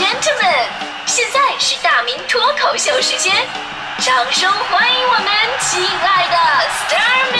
gentlemen，现在是大明脱口秀时间，掌声欢迎我们亲爱的 s t a r m y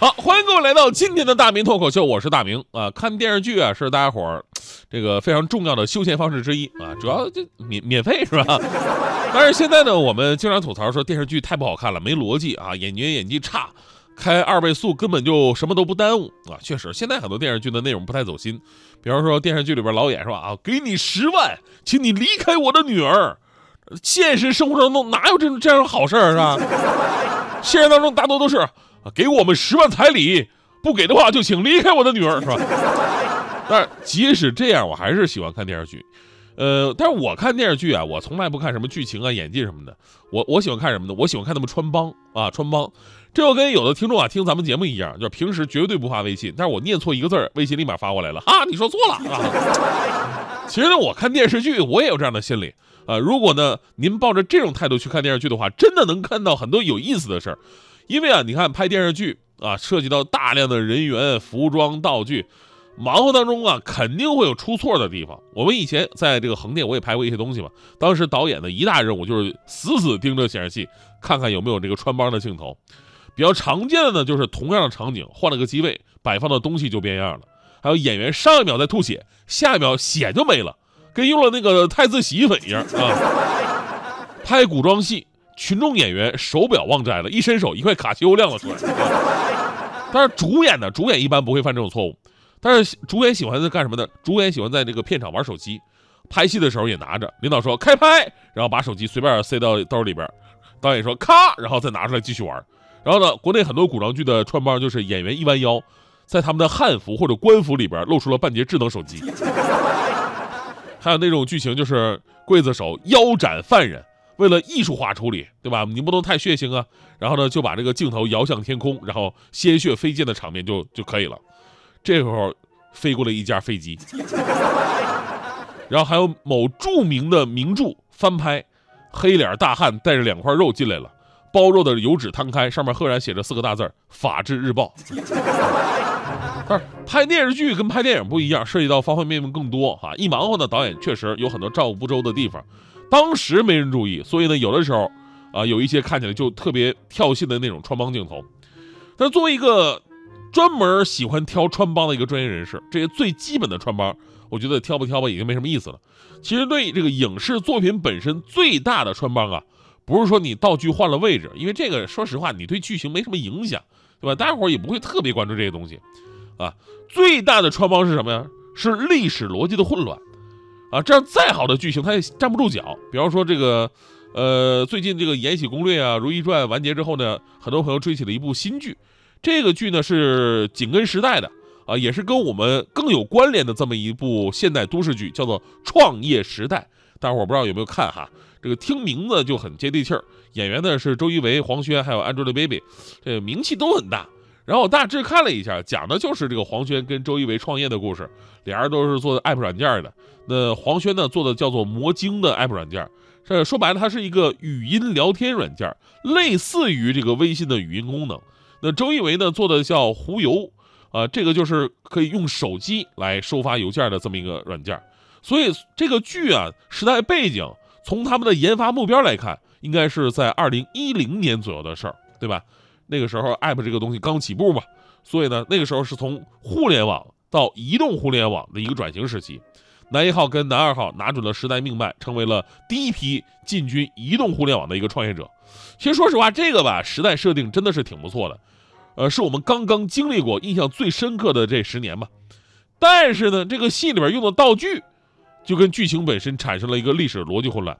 好，欢迎各位来到今天的大明脱口秀，我是大明啊。看电视剧啊，是大家伙儿这个非常重要的休闲方式之一啊，主要就免免费是吧？但是现在呢，我们经常吐槽说电视剧太不好看了，没逻辑啊，演员演技差，开二倍速根本就什么都不耽误啊。确实，现在很多电视剧的内容不太走心，比方说电视剧里边老演是吧啊，给你十万，请你离开我的女儿。现实生活当中哪有这种这样的好事儿是吧？现实当中大多都是啊，给我们十万彩礼，不给的话就请离开我的女儿是吧？但即使这样，我还是喜欢看电视剧。呃，但是我看电视剧啊，我从来不看什么剧情啊、演技什么的。我我喜欢看什么呢？我喜欢看他们穿帮啊，穿帮。这就跟有的听众啊听咱们节目一样，就是平时绝对不发微信，但是我念错一个字儿，微信立马发过来了啊，你说错了啊。其实呢，我看电视剧我也有这样的心理啊。如果呢您抱着这种态度去看电视剧的话，真的能看到很多有意思的事儿。因为啊，你看拍电视剧啊，涉及到大量的人员、服装、道具。忙活当中啊，肯定会有出错的地方。我们以前在这个横店，我也拍过一些东西嘛。当时导演的一大任务就是死死盯着显示器，看看有没有这个穿帮的镜头。比较常见的呢，就是同样的场景换了个机位，摆放的东西就变样了。还有演员上一秒在吐血，下一秒血就没了，跟用了那个汰渍洗衣粉一样啊。拍古装戏，群众演员手表忘摘了，一伸手，一块卡西欧亮了出来。但是主演呢，主演一般不会犯这种错误。但是主演喜欢在干什么呢？主演喜欢在这个片场玩手机，拍戏的时候也拿着。领导说开拍，然后把手机随便塞到兜里边。导演说咔，然后再拿出来继续玩。然后呢，国内很多古装剧的穿帮就是演员一弯腰，在他们的汉服或者官服里边露出了半截智能手机。还有那种剧情就是刽子手腰斩犯人，为了艺术化处理，对吧？你不能太血腥啊。然后呢，就把这个镜头摇向天空，然后鲜血飞溅的场面就就可以了。这时候飞过来一架飞机，然后还有某著名的名著翻拍，黑脸大汉带着两块肉进来了，包肉的油纸摊开，上面赫然写着四个大字法制日报”。但是拍电视剧跟拍电影不一样，涉及到方方面面更多哈。一忙活呢，导演确实有很多照顾不周的地方，当时没人注意，所以呢，有的时候啊，有一些看起来就特别跳戏的那种穿帮镜头。但作为一个专门喜欢挑穿帮的一个专业人士，这些最基本的穿帮，我觉得挑不挑吧已经没什么意思了。其实对这个影视作品本身最大的穿帮啊，不是说你道具换了位置，因为这个说实话你对剧情没什么影响，对吧？大家伙也不会特别关注这些东西，啊，最大的穿帮是什么呀？是历史逻辑的混乱，啊，这样再好的剧情它也站不住脚。比方说这个，呃，最近这个《延禧攻略》啊，《如懿传》完结之后呢，很多朋友追起了一部新剧。这个剧呢是紧跟时代的啊，也是跟我们更有关联的这么一部现代都市剧，叫做《创业时代》。大伙儿不知道有没有看哈？这个听名字就很接地气儿，演员呢是周一围、黄轩还有 Angelababy，这名气都很大。然后我大致看了一下，讲的就是这个黄轩跟周一围创业的故事。俩人都是做 app 软件的，那黄轩呢做的叫做魔晶的 app 软件，这说白了它是一个语音聊天软件，类似于这个微信的语音功能。那周一围呢做的叫狐邮，啊，这个就是可以用手机来收发邮件的这么一个软件。所以这个剧啊，时代背景从他们的研发目标来看，应该是在二零一零年左右的事儿，对吧？那个时候 app 这个东西刚起步嘛，所以呢，那个时候是从互联网到移动互联网的一个转型时期。男一号跟男二号拿准了时代命脉，成为了第一批进军移动互联网的一个创业者。其实说实话，这个吧，时代设定真的是挺不错的。呃，是我们刚刚经历过、印象最深刻的这十年吧。但是呢，这个戏里边用的道具，就跟剧情本身产生了一个历史逻辑混乱。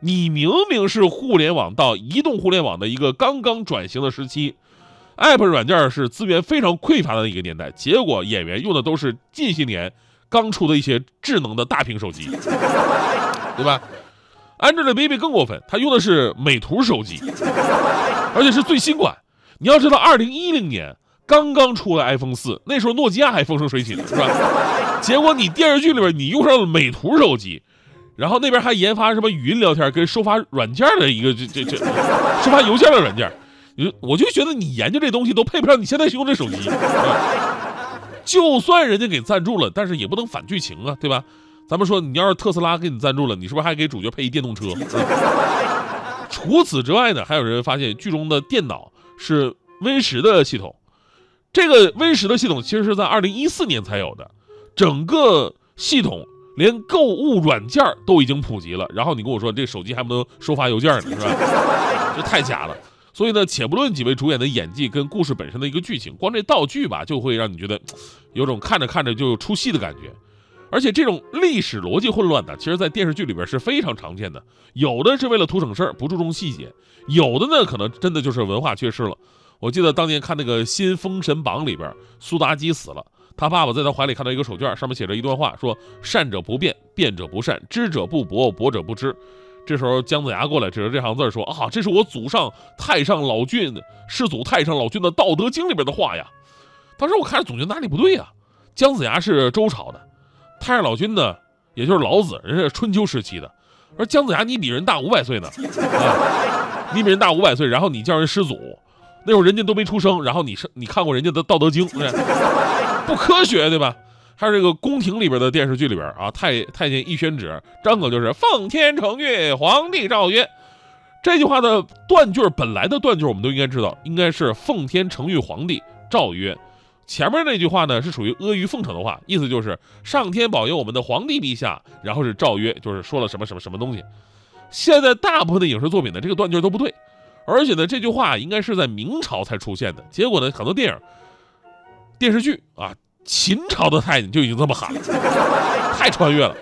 你明明是互联网到移动互联网的一个刚刚转型的时期，App 软件是资源非常匮乏的一个年代，结果演员用的都是近些年刚出的一些智能的大屏手机，对吧？Angelababy 更过分，她用的是美图手机，而且是最新款。你要知道，二零一零年刚刚出了 iPhone 四，那时候诺基亚还风生水起呢，是吧？结果你电视剧里边你用上了美图手机，然后那边还研发什么语音聊天跟收发软件的一个这这这收发邮件的软件，你我就觉得你研究这东西都配不上你现在用这手机。就算人家给赞助了，但是也不能反剧情啊，对吧？咱们说，你要是特斯拉给你赞助了，你是不是还给主角配一电动车？除此之外呢，还有人发现剧中的电脑是 Win 十的系统。这个 Win 十的系统其实是在二零一四年才有的，整个系统连购物软件都已经普及了。然后你跟我说这手机还不能收发邮件呢，是吧？这太假了。所以呢，且不论几位主演的演技跟故事本身的一个剧情，光这道具吧，就会让你觉得有种看着看着就出戏的感觉。而且这种历史逻辑混乱的，其实在电视剧里边是非常常见的。有的是为了图省事儿，不注重细节；有的呢，可能真的就是文化缺失了。我记得当年看那个《新封神榜》里边，苏妲己死了，他爸爸在他怀里看到一个手绢，上面写着一段话，说：“善者不变，变者不善，知者不博，博者不知。”这时候姜子牙过来指着这行字说：“啊，这是我祖上太上老君师祖太上老君的《道德经》里边的话呀。”当时我看着总觉得哪里不对呀。姜子牙是周朝的，太上老君呢，也就是老子，人家春秋时期的，说姜子牙你比人大五百岁呢，啊，你比人大五百岁，然后你叫人师祖，那会儿人家都没出生，然后你是你看过人家的《道德经》，不科学对吧？还有这个宫廷里边的电视剧里边啊，太太监一宣旨，张口就是奉天承运，皇帝诏曰。这句话的断句本来的断句我们都应该知道，应该是奉天承运，皇帝诏曰。前面那句话呢是属于阿谀奉承的话，意思就是上天保佑我们的皇帝陛下，然后是诏曰，就是说了什么什么什么东西。现在大部分的影视作品呢，这个断句都不对，而且呢这句话应该是在明朝才出现的，结果呢很多电影、电视剧啊。秦朝的太监就已经这么喊了，太穿越了。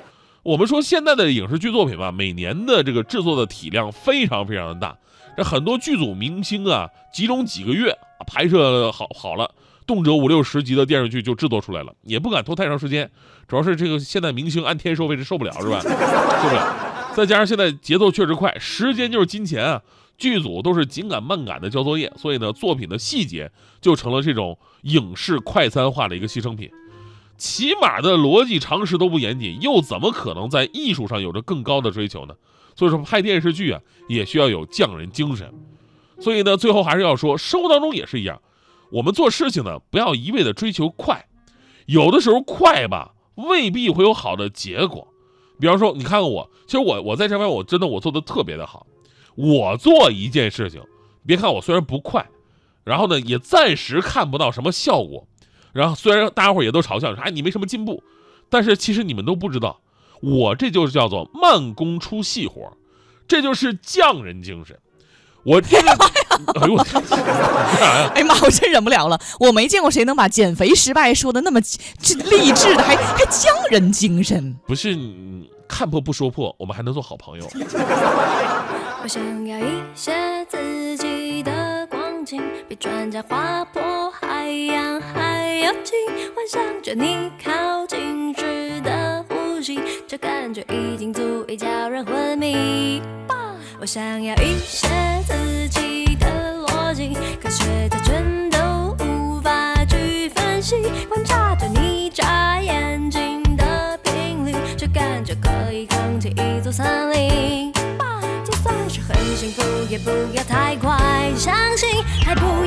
我们说现在的影视剧作品吧，每年的这个制作的体量非常非常的大，这很多剧组明星啊，集中几个月拍摄好好了，动辄五六十集的电视剧就制作出来了，也不敢拖太长时间。主要是这个现在明星按天收费是受不了是吧？受不了。再加上现在节奏确实快，时间就是金钱啊。剧组都是紧赶慢赶的交作业，所以呢，作品的细节就成了这种影视快餐化的一个牺牲品。起码的逻辑常识都不严谨，又怎么可能在艺术上有着更高的追求呢？所以说，拍电视剧啊，也需要有匠人精神。所以呢，最后还是要说，生活当中也是一样，我们做事情呢，不要一味的追求快，有的时候快吧，未必会有好的结果。比方说，你看看我，其实我我在这边我真的我做的特别的好。我做一件事情，别看我虽然不快，然后呢也暂时看不到什么效果，然后虽然大家伙也都嘲笑说，哎你没什么进步，但是其实你们都不知道，我这就是叫做慢工出细活，这就是匠人精神。我这个，哎呦我 天，哎呀妈，我真忍不了了，我没见过谁能把减肥失败说的那么这励志的，还还匠人精神。不是看破不说破，我们还能做好朋友。我想要一些自己的光景，比专家划破海洋还要近。幻想着你靠近时的呼吸，这感觉已经足以叫人昏迷。我想要一些自己的逻辑，科学家全都无法去分析。观察着你眨眼睛的频率，这感觉可以扛起一座森林。就算是很幸福也不要太快相信，还不